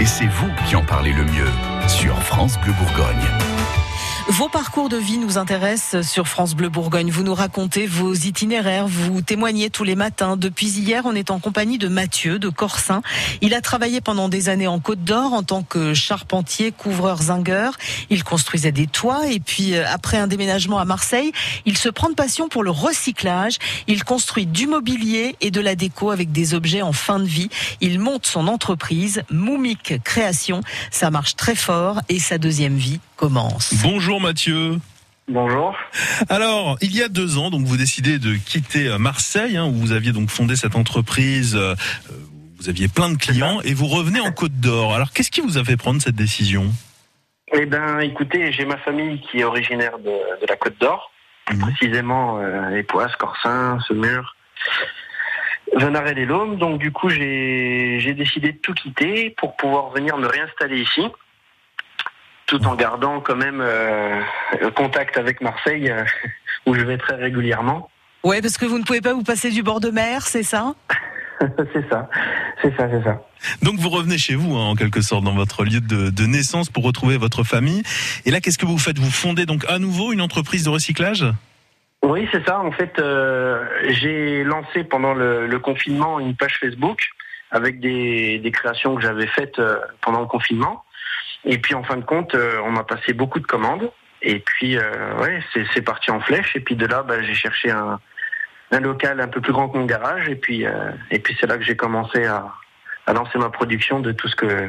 Et c'est vous qui en parlez le mieux sur France Bleu Bourgogne. Vos parcours de vie nous intéressent sur France Bleu Bourgogne. Vous nous racontez vos itinéraires, vous témoignez tous les matins. Depuis hier, on est en compagnie de Mathieu de Corsin. Il a travaillé pendant des années en Côte d'Or en tant que charpentier, couvreur zingueur. Il construisait des toits et puis euh, après un déménagement à Marseille, il se prend de passion pour le recyclage. Il construit du mobilier et de la déco avec des objets en fin de vie. Il monte son entreprise Moumik Création. Ça marche très fort et sa deuxième vie commence. Bonjour Mathieu. Bonjour. Alors, il y a deux ans, donc vous décidez de quitter euh, Marseille, hein, où vous aviez donc fondé cette entreprise. Euh, vous aviez plein de clients et vous revenez en Côte d'Or. Alors, qu'est-ce qui vous a fait prendre cette décision? Eh ben, écoutez, j'ai ma famille qui est originaire de, de la Côte d'Or, Mhm. précisément euh, les Poisses, Corsin, Semur, Venaret et Laume. Donc, du coup, j'ai décidé de tout quitter pour pouvoir venir me réinstaller ici, tout en gardant quand même euh, le contact avec Marseille, euh, où je vais très régulièrement. Ouais, parce que vous ne pouvez pas vous passer du bord de mer, c'est ça? C'est ça, c'est ça, c'est ça. Donc vous revenez chez vous, hein, en quelque sorte, dans votre lieu de, de naissance pour retrouver votre famille. Et là, qu'est-ce que vous faites? Vous fondez donc à nouveau une entreprise de recyclage? Oui, c'est ça. En fait, euh, j'ai lancé pendant le, le confinement une page Facebook avec des, des créations que j'avais faites pendant le confinement. Et puis, en fin de compte, euh, on m'a passé beaucoup de commandes. Et puis, euh, ouais, c'est parti en flèche. Et puis de là, bah, j'ai cherché un, local un peu plus grand que mon garage. Et puis, euh, puis c'est là que j'ai commencé à, lancer ma production de tout ce que,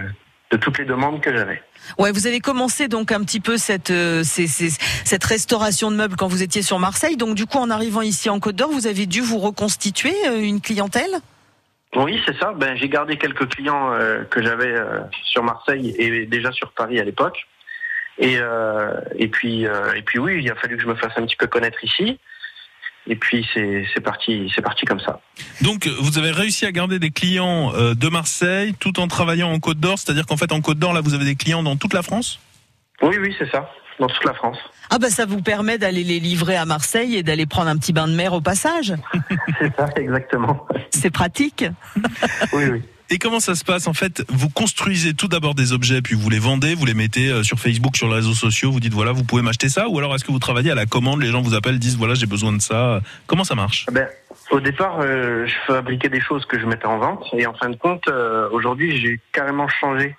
de toutes les demandes que j'avais. Ouais, vous avez commencé donc un petit peu cette cette restauration de meubles quand vous étiez sur Marseille. Donc du coup, en arrivant ici en Côte d'Or, vous avez dû vous reconstituer une clientèle? Oui, c'est ça. Ben, j'ai gardé quelques clients euh, que j'avais euh, sur Marseille et déjà sur Paris à l'époque. Et, euh, et puis, et puis oui, il a fallu que je me fasse un petit peu connaître ici. Et puis c'est parti, c'est parti comme ça. Donc vous avez réussi à garder des clients de Marseille tout en travaillant en Côte d'Or, c'est-à-dire qu'en fait en Côte d'Or, là, vous avez des clients dans toute la France? Oui, oui, c'est ça, dans toute la France. Ah bah ça vous permet d'aller les livrer à Marseille et d'aller prendre un petit bain de mer au passage. c'est ça, exactement. C'est pratique. Oui, oui. Et comment ça se passe En fait, vous construisez tout d'abord des objets, puis vous les vendez, vous les mettez euh, sur Facebook, sur les réseaux sociaux, vous dites voilà, vous pouvez m'acheter ça, ou alors est-ce que vous travaillez à la commande, les gens vous appellent, disent voilà, j'ai besoin de ça? Comment ça marche? Ben, au départ, euh, je fabriquais des choses que je mettais en vente. Et en fin de compte, euh, aujourd'hui, j'ai carrément changé.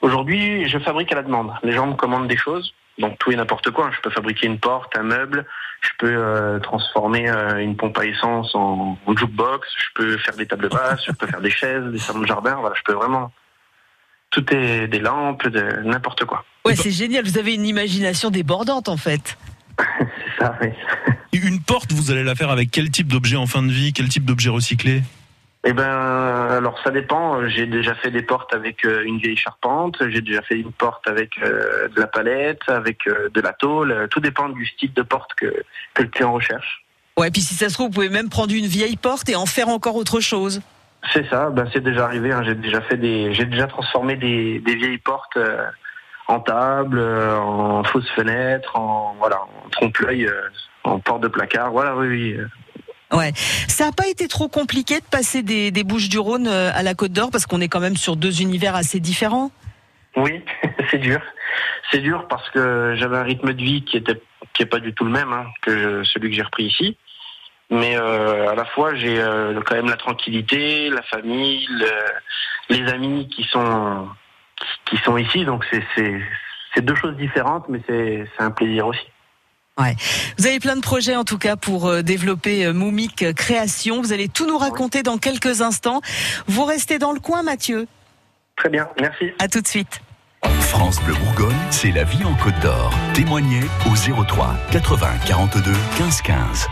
Aujourd'hui, je fabrique à la demande. Les gens me commandent des choses. Donc tout et n'importe quoi. Je peux fabriquer une porte, un meuble. Je peux euh, transformer euh, une pompe à essence en, en jukebox. Je peux faire des tables basses. je peux faire des chaises, des salons de jardin. Voilà, je peux vraiment. Tout est des lampes, de n'importe quoi. Ouais, c'est génial. Vous avez une imagination débordante en fait. C'est ça. Oui. Une porte, vous allez la faire avec quel type d'objet en fin de vie, quel type d'objet recyclé? Eh ben, alors ça dépend. J'ai déjà fait des portes avec euh, une vieille charpente. J'ai déjà fait une porte avec euh, de la palette, avec euh, de la tôle. Tout dépend du style de porte que, que le client recherche. Ouais, puis si ça se trouve, vous pouvez même prendre une vieille porte et en faire encore autre chose. C'est ça. Ben, c'est déjà arrivé. hein. J'ai déjà fait des, j'ai déjà transformé des, des vieilles portes euh, en table, euh, en fausse fenêtre, en voilà, en trompe-l'œil, euh, en porte de placard. Voilà, oui, oui. Ouais. Ça n'a pas été trop compliqué de passer des, des Bouches du Rhône euh, à la Côte d'Or parce qu'on est quand même sur deux univers assez différents. Oui, c'est dur. C'est dur parce que j'avais un rythme de vie qui était qui pas du tout le même hein, que celui que j'ai repris ici. Mais euh, à la fois, j'ai euh, quand même la tranquillité, la famille, le- les amis qui sont qui sont ici. Donc c'est deux choses différentes, mais c'est un plaisir aussi. Vous avez plein de projets en tout cas pour euh, développer euh, Moumik Création. Vous allez tout nous raconter dans quelques instants. Vous restez dans le coin, Mathieu. Très bien, merci. À tout de suite. France Bleu Bourgogne, c'est la vie en Côte d'Or. Témoignez au 03 80 42 15 15.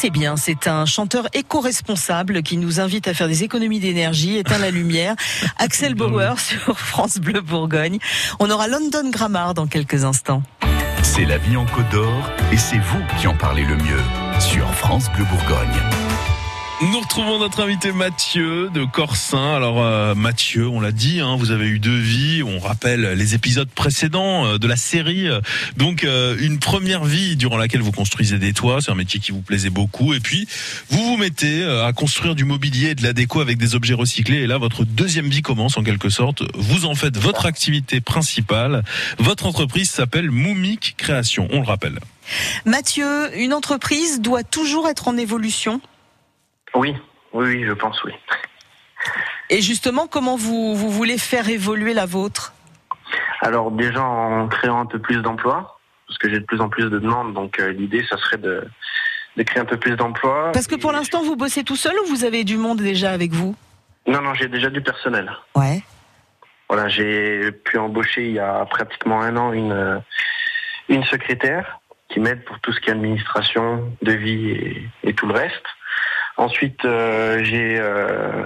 C'est bien, c'est un chanteur éco-responsable qui nous invite à faire des économies d'énergie, éteint la lumière. Axel Bauer sur France Bleu Bourgogne. On aura London Grammar dans quelques instants. C'est la vie en Côte d'Or et c'est vous qui en parlez le mieux sur France Bleu Bourgogne. Nous retrouvons notre invité Mathieu de Corsin. Alors euh, Mathieu, on l'a dit, hein, vous avez eu deux vies. On rappelle les épisodes précédents euh, de la série. Donc euh, une première vie durant laquelle vous construisez des toits, c'est un métier qui vous plaisait beaucoup. Et puis vous vous mettez euh, à construire du mobilier et de la déco avec des objets recyclés. Et là, votre deuxième vie commence en quelque sorte. Vous en faites votre activité principale. Votre entreprise s'appelle Moumik Création. On le rappelle. Mathieu, une entreprise doit toujours être en évolution. Oui, oui, oui, je pense, oui. Et justement, comment vous, vous voulez faire évoluer la vôtre? Alors déjà en créant un peu plus d'emplois, parce que j'ai de plus en plus de demandes, donc euh, l'idée, ça serait de, de créer un peu plus d'emplois. Parce que pour l'instant, vous bossez tout seul ou vous avez du monde déjà avec vous? Non, non, j'ai déjà du personnel. Ouais. Voilà, j'ai pu embaucher il y a pratiquement un an une, euh, une secrétaire qui m'aide pour tout ce qui est administration, devis et, et tout le reste. Ensuite, euh, j'ai euh,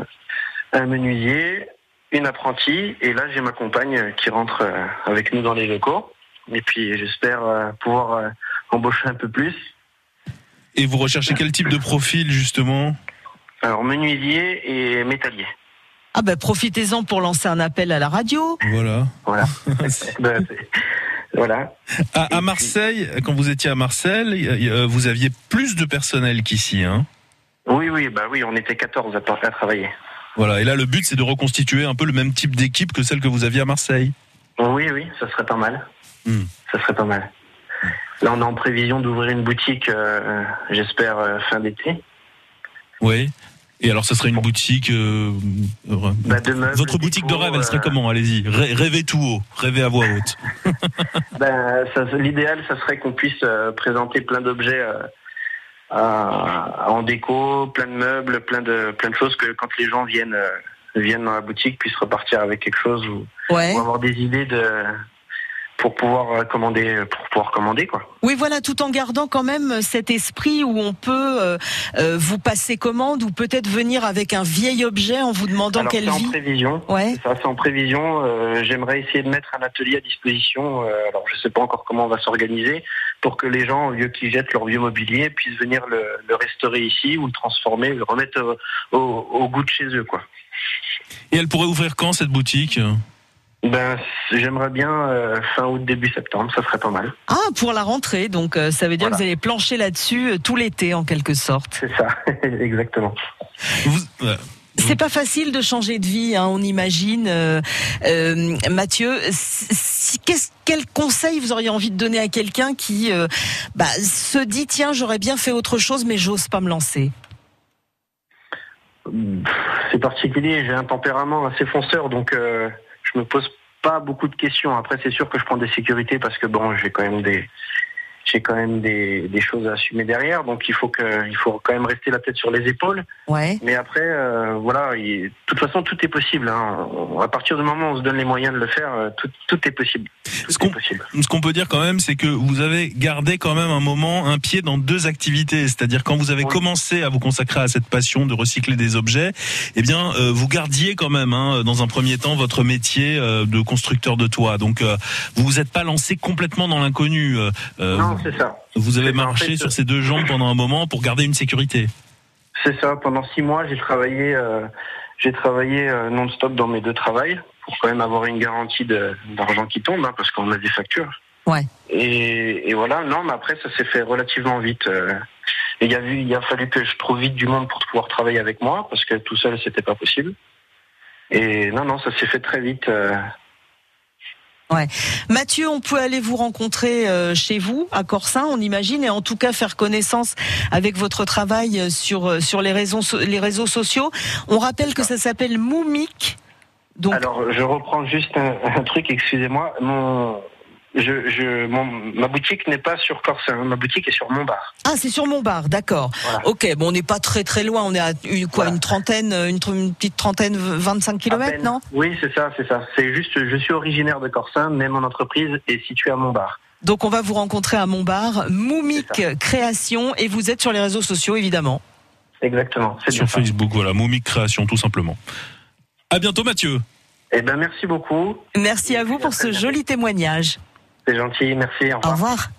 un menuisier, une apprentie, et là j'ai ma compagne qui rentre euh, avec nous dans les locaux. Et puis j'espère euh, pouvoir euh, embaucher un peu plus. Et vous recherchez quel type de profil justement? Alors menuisier et métallier. Ah ben profitez-en pour lancer un appel à la radio. Voilà. Voilà. Ben, voilà. À, à Marseille, quand vous étiez à Marseille, vous aviez plus de personnel qu'ici. Hein? Oui, oui, bah oui, on était 14 à, à travailler. voilà. Et là, le but, c'est de reconstituer un peu le même type d'équipe que celle que vous aviez à Marseille. Oui, oui, ça serait pas mal. Hmm. Ça serait pas mal. Là, on est en prévision d'ouvrir une boutique, euh, j'espère, euh, fin d'été. Oui. Et alors, ce serait une boutique. euh, Bah, de meubles, Votre boutique de rêve, elle serait comment? Allez-y. Rê- Rêvez tout haut. Rêvez à voix haute. Ben, ça- L'idéal, ça serait qu'on puisse présenter plein d'objets euh, à- en déco, plein de meubles, plein de, plein de choses que quand les gens viennent, euh, viennent dans la boutique, puissent repartir avec quelque chose ou, Ouais. ou avoir des idées de, pour pouvoir euh, commander, pour pouvoir commander, quoi. Oui, voilà, tout en gardant quand même cet esprit où on peut euh, euh, vous passer commande ou peut-être venir avec un vieil objet en vous demandant Alors, quelle c'est en vie. prévision. Ouais. Ça, c'est en prévision. Euh, J'aimerais essayer de mettre un atelier à disposition. euh, alors, je sais pas encore comment on va s'organiser pour que les gens, au lieu qu'ils jettent leur vieux mobilier, puissent venir le, le restaurer ici ou le transformer, le remettre au, au- au goût de chez eux, quoi. Et elle pourrait ouvrir quand cette boutique? Ben, j'aimerais bien euh, fin août, début septembre. Ça serait pas mal. Ah, pour la rentrée, donc euh, ça veut dire Voilà. que vous allez plancher là-dessus euh, tout l'été en quelque sorte. C'est ça, exactement. Vous-. C'est pas facile de changer de vie, hein, on imagine. Euh, euh, Mathieu, si, qu'est-ce- quel conseil vous auriez envie de donner à quelqu'un qui euh, bah, se dit tiens j'aurais bien fait autre chose mais j'ose pas me lancer? C'est particulier. J'ai un tempérament assez fonceur, donc je me pose pas beaucoup de questions. Après, c'est sûr que je prends des sécurités parce que bon, j'ai quand même des j'ai quand même des, des choses à assumer derrière, donc il faut que il faut quand même rester la tête sur les épaules. Ouais. Mais après, euh, voilà, il- de toute façon, tout est possible. Hein. À partir du moment où on se donne les moyens de le faire, euh, tout, tout est possible. Ce Tout. Ce qu'on peut dire quand même, c'est que vous avez gardé quand même un moment, un pied dans deux activités. C'est-à-dire quand vous avez Oui. commencé à vous consacrer à cette passion de recycler des objets, eh bien, euh, vous gardiez quand même, hein, dans un premier temps, votre métier euh, de constructeur de toit. Donc, euh, vous vous êtes pas lancé complètement dans l'inconnu. Euh, euh, Non, c'est ça. vous avez en marché fait, sur ces deux jambes pendant un moment pour garder une sécurité. C'est ça. Pendant six mois, j'ai travaillé, euh, j'ai travaillé euh, non-stop dans mes deux travails pour quand même avoir une garantie de- d'argent qui tombe, hein, parce qu'on a des factures. Ouais. Et, et voilà. Non, mais après, ça s'est fait relativement vite. euh. Et il y a il a fallu que je trouve vite du monde pour pouvoir travailler avec moi, parce que tout seul, c'était pas possible. Et non, non, ça s'est fait très vite. Mathieu, on peut aller vous rencontrer euh, chez vous à Corsin, on imagine, et en tout cas faire connaissance avec votre travail euh, sur euh, sur les les réseaux sociaux. On rappelle que ça s'appelle Moumik. Donc Alors, je reprends juste un, truc, excusez-moi. Je, je, mon, ma boutique n'est pas sur Corsin, hein. ma boutique est sur Montbar. ah, c'est sur Montbar, d'accord. Voilà. Ok, bon, on n'est pas très très loin, on est à une, quoi, Voilà. une trentaine, une, petite trentaine, 25 À kilomètres, peine. non? Oui, c'est ça, c'est ça. C'est juste, je suis originaire de Corsin, mais mon entreprise est située à Montbar. Donc on va vous rencontrer à Montbar, Moumik C'est Création, et vous êtes sur les réseaux sociaux évidemment. Exactement. C'est Sur ça. Facebook, voilà, Moumik Création, tout simplement. À bientôt, Mathieu. Eh ben, merci beaucoup. Merci à vous pour ce joli témoignage. C'est gentil. Merci. Au revoir.